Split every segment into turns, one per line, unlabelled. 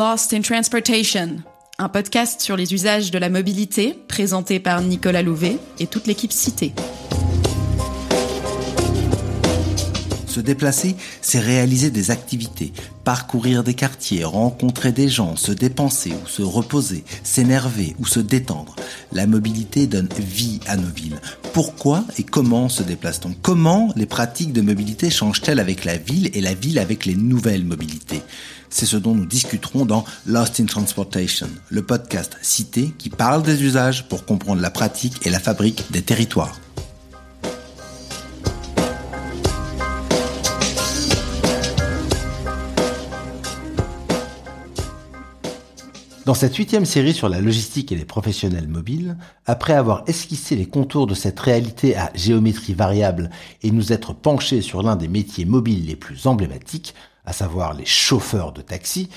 Lost in Transportation, un podcast sur les usages de la mobilité présenté par Nicolas Louvet et toute l'équipe citée.
Se déplacer, c'est réaliser des activités, parcourir des quartiers, rencontrer des gens, se dépenser ou se reposer, s'énerver ou se détendre. La mobilité donne vie nos villes. Pourquoi et comment se déplace-t-on? Comment les pratiques de mobilité changent-elles avec la ville et la ville avec les nouvelles mobilités? C'est ce dont nous discuterons dans Lost in Transportation, le podcast cité qui parle des usages pour comprendre la pratique et la fabrique des territoires. Dans cette huitième série sur la logistique et les professionnels mobiles, après avoir esquissé les contours de cette réalité à géométrie variable et nous être penchés sur l'un des métiers mobiles les plus emblématiques, à savoir les chauffeurs de taxi,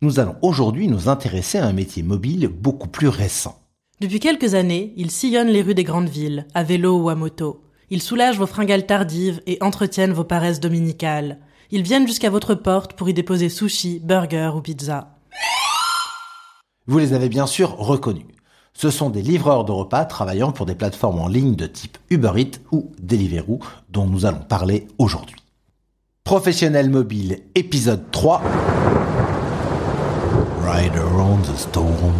nous allons aujourd'hui nous intéresser à un métier mobile beaucoup plus récent.
Depuis quelques années, ils sillonnent les rues des grandes villes, à vélo ou à moto. Ils soulagent vos fringales tardives et entretiennent vos paresses dominicales. Ils viennent jusqu'à votre porte pour y déposer sushi, burger ou pizza.
Vous les avez bien sûr reconnus. Ce sont des livreurs de repas travaillant pour des plateformes en ligne de type Uber Eats ou Deliveroo dont nous allons parler aujourd'hui. Professionnel mobile, épisode 3. Rider on the storm,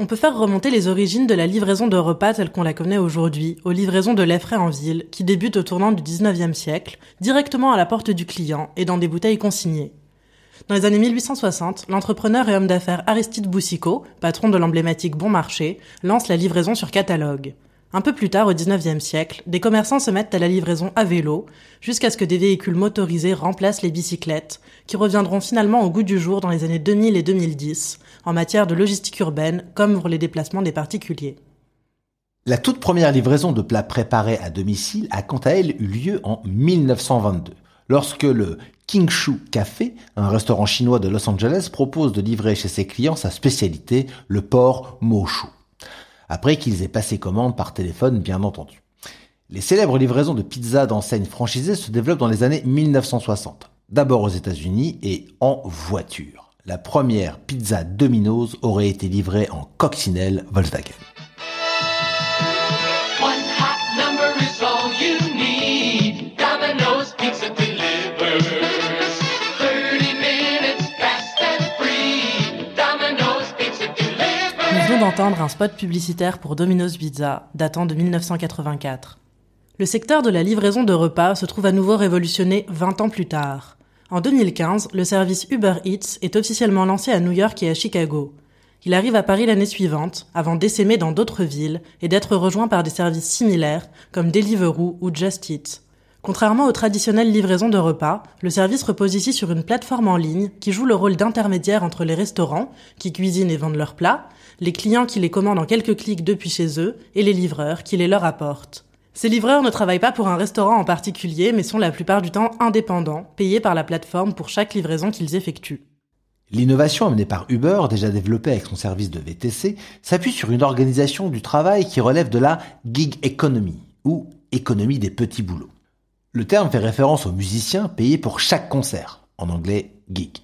On peut faire remonter les origines de la livraison de repas telle qu'on la connaît aujourd'hui aux livraisons de lait frais en ville qui débutent au tournant du 19e siècle, directement à la porte du client et dans des bouteilles consignées. Dans les années 1860, l'entrepreneur et homme d'affaires Aristide Boussicot, patron de l'emblématique Bon Marché, lance la livraison sur catalogue. Un peu plus tard, au XIXe siècle, des commerçants se mettent à la livraison à vélo, jusqu'à ce que des véhicules motorisés remplacent les bicyclettes, qui reviendront finalement au goût du jour dans les années 2000 et 2010, en matière de logistique urbaine comme pour les déplacements des particuliers.
La toute première livraison de plats préparés à domicile a quant à elle eu lieu en 1922, lorsque le King Shu Café, un restaurant chinois de Los Angeles, propose de livrer chez ses clients sa spécialité, le porc Moshu après qu'ils aient passé commande par téléphone bien entendu. Les célèbres livraisons de pizza d'enseignes franchisées se développent dans les années 1960, d'abord aux États-Unis et en voiture. La première pizza Domino's aurait été livrée en coccinelle Volkswagen.
D'entendre un spot publicitaire pour Domino's Pizza, datant de 1984. Le secteur de la livraison de repas se trouve à nouveau révolutionné 20 ans plus tard. En 2015, le service Uber Eats est officiellement lancé à New York et à Chicago. Il arrive à Paris l'année suivante, avant d'essaimer dans d'autres villes et d'être rejoint par des services similaires comme Deliveroo ou Just Eat. Contrairement aux traditionnelles livraisons de repas, le service repose ici sur une plateforme en ligne qui joue le rôle d'intermédiaire entre les restaurants, qui cuisinent et vendent leurs plats, les clients qui les commandent en quelques clics depuis chez eux, et les livreurs qui les leur apportent. Ces livreurs ne travaillent pas pour un restaurant en particulier, mais sont la plupart du temps indépendants, payés par la plateforme pour chaque livraison qu'ils effectuent.
L'innovation amenée par Uber, déjà développée avec son service de VTC, s'appuie sur une organisation du travail qui relève de la gig economy, ou économie des petits boulots. Le terme fait référence aux musiciens payés pour chaque concert, en anglais gig.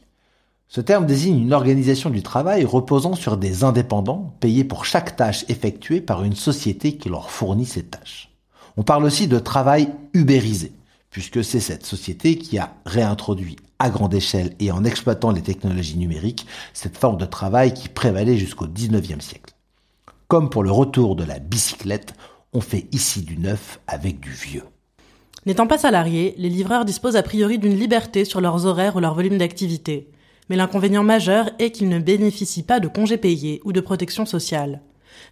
Ce terme désigne une organisation du travail reposant sur des indépendants payés pour chaque tâche effectuée par une société qui leur fournit ces tâches. On parle aussi de travail ubérisé, puisque c'est cette société qui a réintroduit à grande échelle et en exploitant les technologies numériques cette forme de travail qui prévalait jusqu'au 19e siècle. Comme pour le retour de la bicyclette, on fait ici du neuf avec du vieux.
N'étant pas salariés, les livreurs disposent a priori d'une liberté sur leurs horaires ou leur volume d'activité. Mais l'inconvénient majeur est qu'ils ne bénéficient pas de congés payés ou de protection sociale.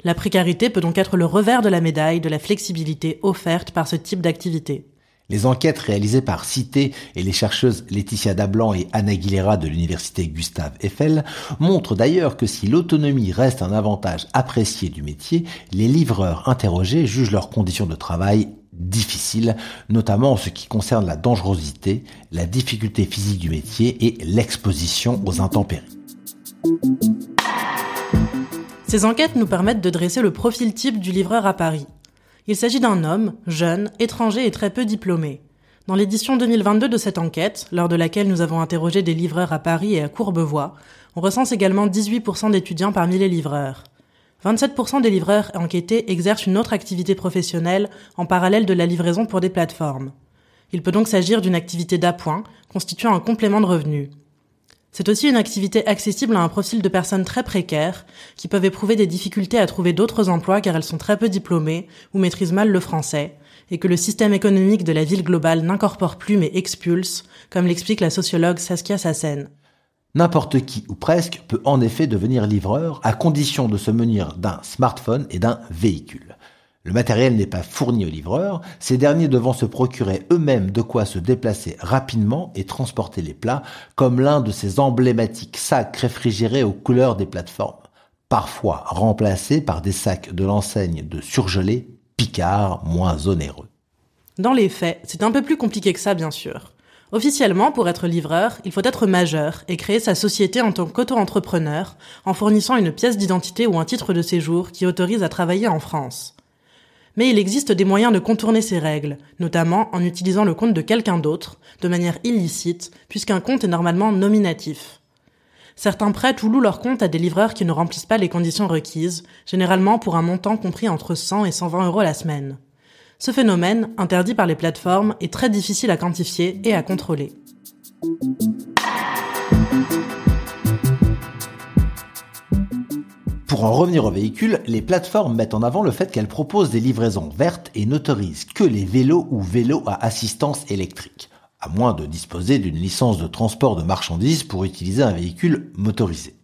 La précarité peut donc être le revers de la médaille de la flexibilité offerte par ce type d'activité.
Les enquêtes réalisées par Cité et les chercheuses Laetitia Dablan et Anna Aguilera de l'université Gustave Eiffel montrent d'ailleurs que si l'autonomie reste un avantage apprécié du métier, les livreurs interrogés jugent leurs conditions de travail difficiles, notamment en ce qui concerne la dangerosité, la difficulté physique du métier et l'exposition aux intempéries.
Ces enquêtes nous permettent de dresser le profil type du livreur à Paris. Il s'agit d'un homme, jeune, étranger et très peu diplômé. Dans l'édition 2022 de cette enquête, lors de laquelle nous avons interrogé des livreurs à Paris et à Courbevoie, on recense également 18% d'étudiants parmi les livreurs. 27% des livreurs enquêtés exercent une autre activité professionnelle en parallèle de la livraison pour des plateformes. Il peut donc s'agir d'une activité d'appoint, constituant un complément de revenus. C'est aussi une activité accessible à un profil de personnes très précaires, qui peuvent éprouver des difficultés à trouver d'autres emplois car elles sont très peu diplômées ou maîtrisent mal le français, et que le système économique de la ville globale n'incorpore plus mais expulse, comme l'explique la sociologue Saskia Sassen.
N'importe qui ou presque peut en effet devenir livreur à condition de se munir d'un smartphone et d'un véhicule. Le matériel n'est pas fourni aux livreurs, ces derniers devant se procurer eux-mêmes de quoi se déplacer rapidement et transporter les plats, comme l'un de ces emblématiques sacs réfrigérés aux couleurs des plateformes, parfois remplacés par des sacs de l'enseigne de surgelés Picard moins onéreux.
Dans les faits, c'est un peu plus compliqué que ça, bien sûr. Officiellement, pour être livreur, il faut être majeur et créer sa société en tant qu'auto-entrepreneur en fournissant une pièce d'identité ou un titre de séjour qui autorise à travailler en France. Mais il existe des moyens de contourner ces règles, notamment en utilisant le compte de quelqu'un d'autre, de manière illicite, puisqu'un compte est normalement nominatif. Certains prêtent ou louent leur compte à des livreurs qui ne remplissent pas les conditions requises, généralement pour un montant compris entre 100 et 120 euros la semaine. Ce phénomène, interdit par les plateformes, est très difficile à quantifier et à contrôler.
Pour en revenir aux véhicules, les plateformes mettent en avant le fait qu'elles proposent des livraisons vertes et n'autorisent que les vélos ou vélos à assistance électrique à moins de disposer d'une licence de transport de marchandises pour utiliser un véhicule motorisé.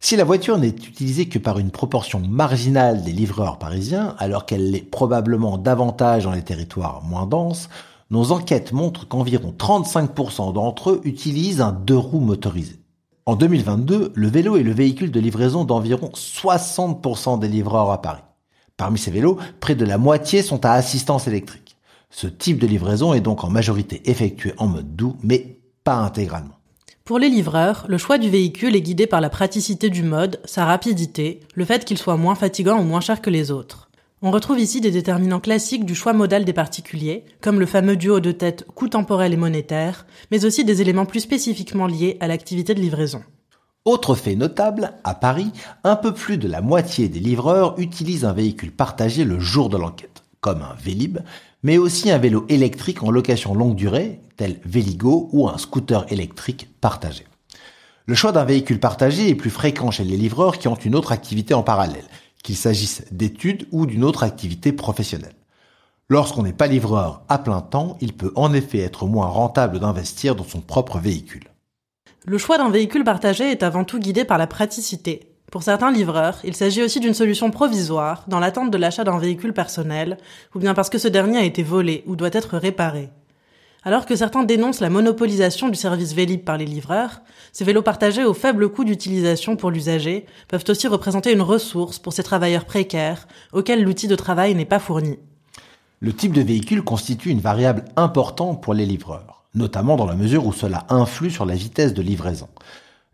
Si la voiture n'est utilisée que par une proportion marginale des livreurs parisiens, alors qu'elle l'est probablement davantage dans les territoires moins denses, nos enquêtes montrent qu'environ 35% d'entre eux utilisent un deux roues motorisé. En 2022, le vélo est le véhicule de livraison d'environ 60% des livreurs à Paris. Parmi ces vélos, près de la moitié sont à assistance électrique. Ce type de livraison est donc en majorité effectué en mode doux, mais pas intégralement.
Pour les livreurs, le choix du véhicule est guidé par la praticité du mode, sa rapidité, le fait qu'il soit moins fatigant ou moins cher que les autres. On retrouve ici des déterminants classiques du choix modal des particuliers, comme le fameux duo de tête coût temporel et monétaire, mais aussi des éléments plus spécifiquement liés à l'activité de livraison.
Autre fait notable, à Paris, un peu plus de la moitié des livreurs utilisent un véhicule partagé le jour de l'enquête, comme un Vélib, mais aussi un vélo électrique en location longue durée, tel Véligo ou un scooter électrique partagé. Le choix d'un véhicule partagé est plus fréquent chez les livreurs qui ont une autre activité en parallèle, qu'il s'agisse d'études ou d'une autre activité professionnelle. Lorsqu'on n'est pas livreur à plein temps, il peut en effet être moins rentable d'investir dans son propre véhicule.
Le choix d'un véhicule partagé est avant tout guidé par la praticité, pour certains livreurs, il s'agit aussi d'une solution provisoire dans l'attente de l'achat d'un véhicule personnel, ou bien parce que ce dernier a été volé ou doit être réparé. Alors que certains dénoncent la monopolisation du service Vélib par les livreurs, ces vélos partagés au faible coût d'utilisation pour l'usager peuvent aussi représenter une ressource pour ces travailleurs précaires auxquels l'outil de travail n'est pas fourni.
Le type de véhicule constitue une variable importante pour les livreurs, notamment dans la mesure où cela influe sur la vitesse de livraison.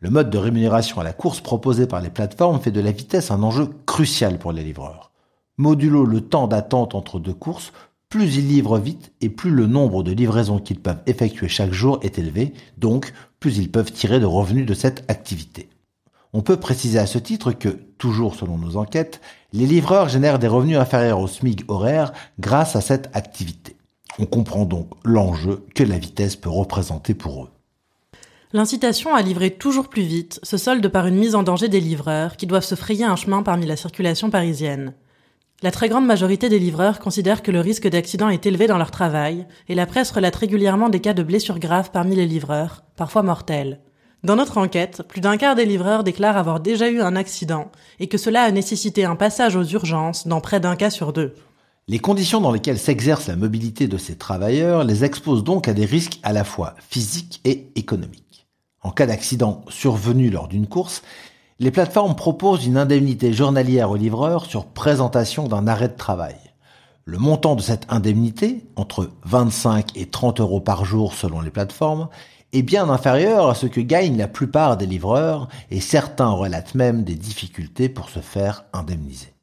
Le mode de rémunération à la course proposé par les plateformes fait de la vitesse un enjeu crucial pour les livreurs. Modulo le temps d'attente entre deux courses, plus ils livrent vite et plus le nombre de livraisons qu'ils peuvent effectuer chaque jour est élevé, donc plus ils peuvent tirer de revenus de cette activité. On peut préciser à ce titre que, toujours selon nos enquêtes, les livreurs génèrent des revenus inférieurs au SMIC horaire grâce à cette activité. On comprend donc l'enjeu que la vitesse peut représenter pour eux.
L'incitation à livrer toujours plus vite se solde par une mise en danger des livreurs qui doivent se frayer un chemin parmi la circulation parisienne. La très grande majorité des livreurs considèrent que le risque d'accident est élevé dans leur travail, et la presse relate régulièrement des cas de blessures graves parmi les livreurs, parfois mortels. Dans notre enquête, plus d'un quart des livreurs déclarent avoir déjà eu un accident, et que cela a nécessité un passage aux urgences dans près d'un cas sur deux.
Les conditions dans lesquelles s'exerce la mobilité de ces travailleurs les exposent donc à des risques à la fois physiques et économiques. En cas d'accident survenu lors d'une course, les plateformes proposent une indemnité journalière aux livreurs sur présentation d'un arrêt de travail. Le montant de cette indemnité, entre 25 et 30 euros par jour selon les plateformes, est bien inférieur à ce que gagnent la plupart des livreurs et certains relatent même des difficultés pour se faire indemniser.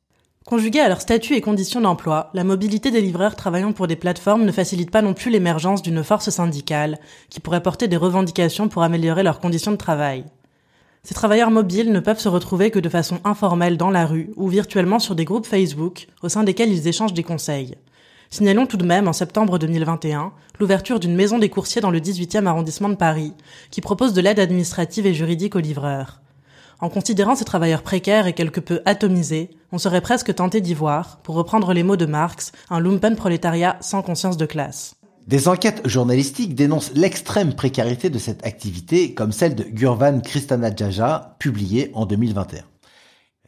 Conjuguée à leur statut et conditions d'emploi, la mobilité des livreurs travaillant pour des plateformes ne facilite pas non plus l'émergence d'une force syndicale qui pourrait porter des revendications pour améliorer leurs conditions de travail. Ces travailleurs mobiles ne peuvent se retrouver que de façon informelle dans la rue ou virtuellement sur des groupes Facebook au sein desquels ils échangent des conseils. Signalons tout de même en septembre 2021 l'ouverture d'une maison des coursiers dans le 18e arrondissement de Paris qui propose de l'aide administrative et juridique aux livreurs. En considérant ces travailleurs précaires et quelque peu atomisés, on serait presque tenté d'y voir, pour reprendre les mots de Marx, un lumpen prolétariat sans conscience de classe.
Des enquêtes journalistiques dénoncent l'extrême précarité de cette activité, comme celle de Gurvan Jaja, publiée en 2021.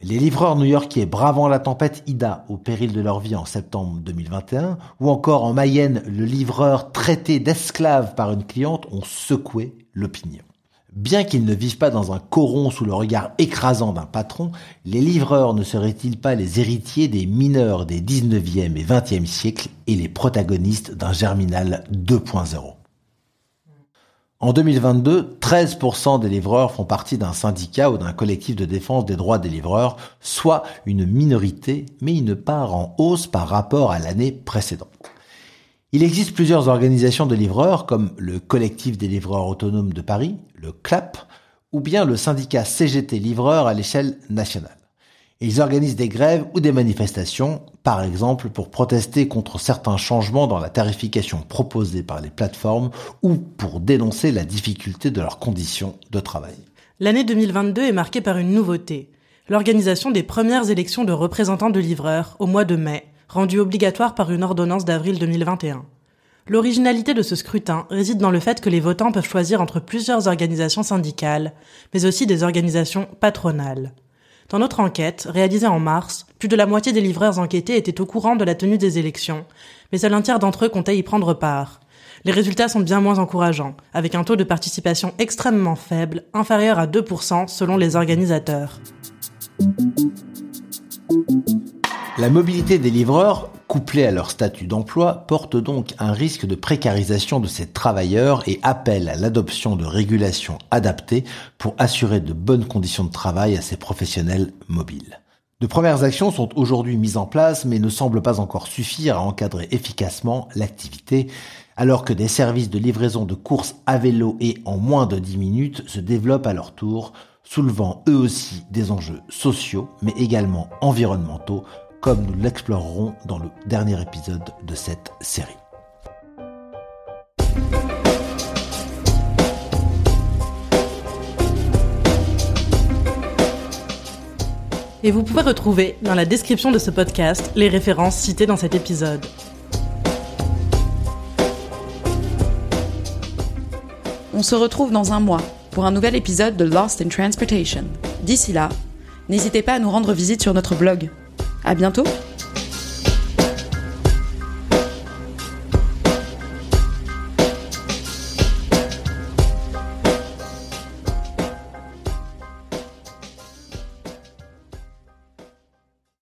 Les livreurs new-yorkais bravant la tempête Ida au péril de leur vie en septembre 2021, ou encore en Mayenne, le livreur traité d'esclave par une cliente ont secoué l'opinion. Bien qu'ils ne vivent pas dans un coron sous le regard écrasant d'un patron, les livreurs ne seraient-ils pas les héritiers des mineurs des 19e et 20e siècles et les protagonistes d'un germinal 2.0 En 2022, 13% des livreurs font partie d'un syndicat ou d'un collectif de défense des droits des livreurs, soit une minorité, mais une part en hausse par rapport à l'année précédente. Il existe plusieurs organisations de livreurs comme le collectif des livreurs autonomes de Paris, le CLAP, ou bien le syndicat CGT livreurs à l'échelle nationale. Ils organisent des grèves ou des manifestations, par exemple pour protester contre certains changements dans la tarification proposée par les plateformes ou pour dénoncer la difficulté de leurs conditions de travail.
L'année 2022 est marquée par une nouveauté, l'organisation des premières élections de représentants de livreurs au mois de mai rendu obligatoire par une ordonnance d'avril 2021. L'originalité de ce scrutin réside dans le fait que les votants peuvent choisir entre plusieurs organisations syndicales, mais aussi des organisations patronales. Dans notre enquête, réalisée en mars, plus de la moitié des livreurs enquêtés étaient au courant de la tenue des élections, mais seul un tiers d'entre eux comptait y prendre part. Les résultats sont bien moins encourageants, avec un taux de participation extrêmement faible, inférieur à 2% selon les organisateurs.
La mobilité des livreurs, couplée à leur statut d'emploi, porte donc un risque de précarisation de ces travailleurs et appelle à l'adoption de régulations adaptées pour assurer de bonnes conditions de travail à ces professionnels mobiles. De premières actions sont aujourd'hui mises en place mais ne semblent pas encore suffire à encadrer efficacement l'activité, alors que des services de livraison de courses à vélo et en moins de 10 minutes se développent à leur tour, soulevant eux aussi des enjeux sociaux mais également environnementaux comme nous l'explorerons dans le dernier épisode de cette série.
Et vous pouvez retrouver dans la description de ce podcast les références citées dans cet épisode.
On se retrouve dans un mois pour un nouvel épisode de Lost in Transportation. D'ici là, n'hésitez pas à nous rendre visite sur notre blog à bientôt